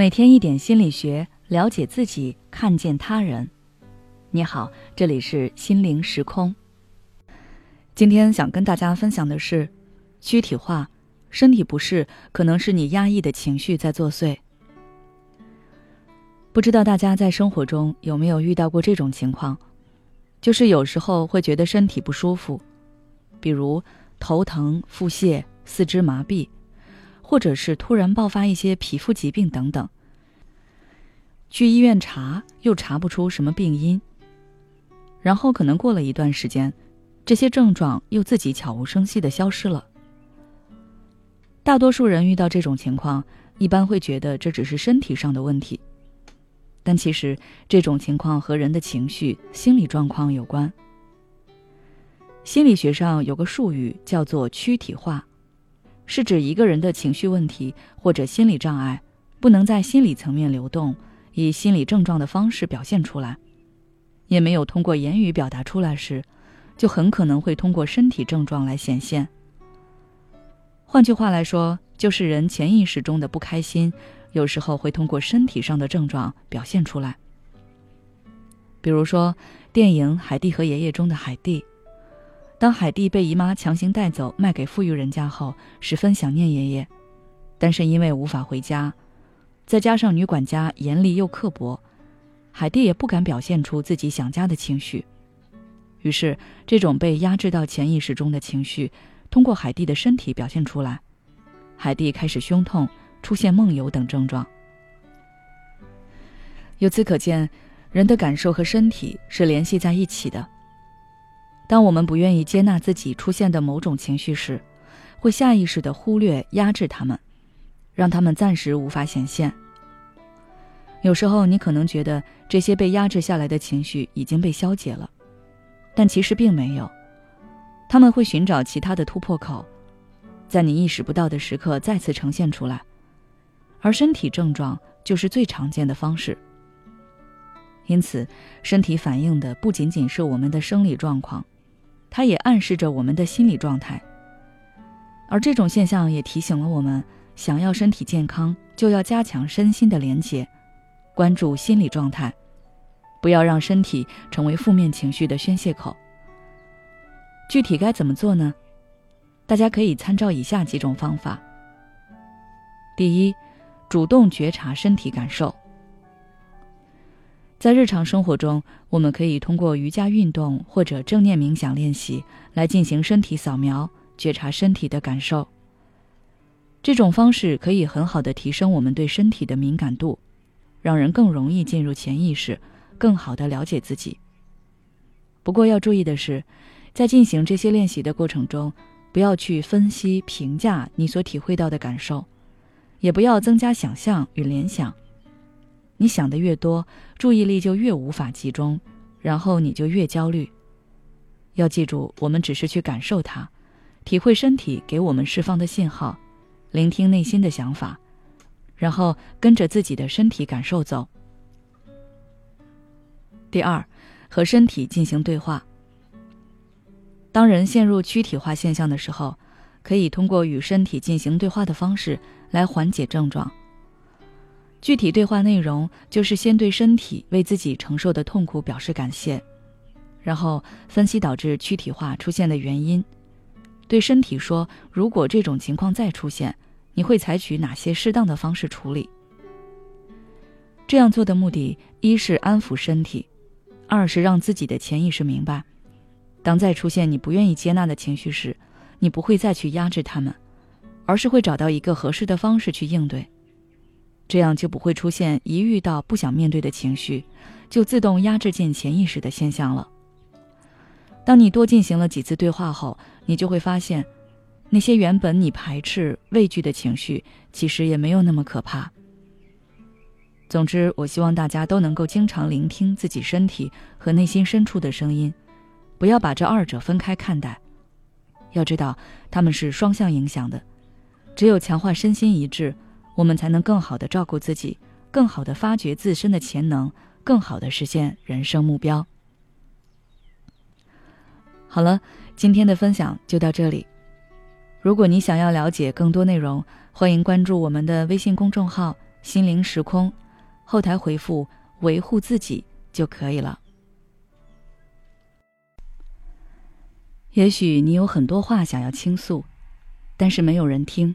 每天一点心理学，了解自己，看见他人。你好，这里是心灵时空。今天想跟大家分享的是，躯体化，身体不适可能是你压抑的情绪在作祟。不知道大家在生活中有没有遇到过这种情况，就是有时候会觉得身体不舒服，比如头疼、腹泻、四肢麻痹。或者是突然爆发一些皮肤疾病等等，去医院查又查不出什么病因，然后可能过了一段时间，这些症状又自己悄无声息的消失了。大多数人遇到这种情况，一般会觉得这只是身体上的问题，但其实这种情况和人的情绪、心理状况有关。心理学上有个术语叫做躯体化。是指一个人的情绪问题或者心理障碍，不能在心理层面流动，以心理症状的方式表现出来，也没有通过言语表达出来时，就很可能会通过身体症状来显现。换句话来说，就是人潜意识中的不开心，有时候会通过身体上的症状表现出来。比如说，电影《海蒂和爷爷》中的海蒂。当海蒂被姨妈强行带走卖给富裕人家后，十分想念爷爷，但是因为无法回家，再加上女管家严厉又刻薄，海蒂也不敢表现出自己想家的情绪。于是，这种被压制到潜意识中的情绪，通过海蒂的身体表现出来。海蒂开始胸痛，出现梦游等症状。由此可见，人的感受和身体是联系在一起的。当我们不愿意接纳自己出现的某种情绪时，会下意识地忽略、压制他们，让他们暂时无法显现。有时候，你可能觉得这些被压制下来的情绪已经被消解了，但其实并没有。他们会寻找其他的突破口，在你意识不到的时刻再次呈现出来，而身体症状就是最常见的方式。因此，身体反映的不仅仅是我们的生理状况。它也暗示着我们的心理状态，而这种现象也提醒了我们：想要身体健康，就要加强身心的连结，关注心理状态，不要让身体成为负面情绪的宣泄口。具体该怎么做呢？大家可以参照以下几种方法。第一，主动觉察身体感受。在日常生活中，我们可以通过瑜伽运动或者正念冥想练习来进行身体扫描，觉察身体的感受。这种方式可以很好的提升我们对身体的敏感度，让人更容易进入潜意识，更好的了解自己。不过要注意的是，在进行这些练习的过程中，不要去分析评价你所体会到的感受，也不要增加想象与联想。你想的越多，注意力就越无法集中，然后你就越焦虑。要记住，我们只是去感受它，体会身体给我们释放的信号，聆听内心的想法，然后跟着自己的身体感受走。第二，和身体进行对话。当人陷入躯体化现象的时候，可以通过与身体进行对话的方式来缓解症状。具体对话内容就是先对身体为自己承受的痛苦表示感谢，然后分析导致躯体化出现的原因，对身体说：如果这种情况再出现，你会采取哪些适当的方式处理？这样做的目的，一是安抚身体，二是让自己的潜意识明白，当再出现你不愿意接纳的情绪时，你不会再去压制他们，而是会找到一个合适的方式去应对。这样就不会出现一遇到不想面对的情绪，就自动压制进潜意识的现象了。当你多进行了几次对话后，你就会发现，那些原本你排斥、畏惧的情绪，其实也没有那么可怕。总之，我希望大家都能够经常聆听自己身体和内心深处的声音，不要把这二者分开看待。要知道，他们是双向影响的，只有强化身心一致。我们才能更好的照顾自己，更好的发掘自身的潜能，更好的实现人生目标。好了，今天的分享就到这里。如果你想要了解更多内容，欢迎关注我们的微信公众号心灵时空，后台回复“维护自己”就可以了。也许你有很多话想要倾诉，但是没有人听，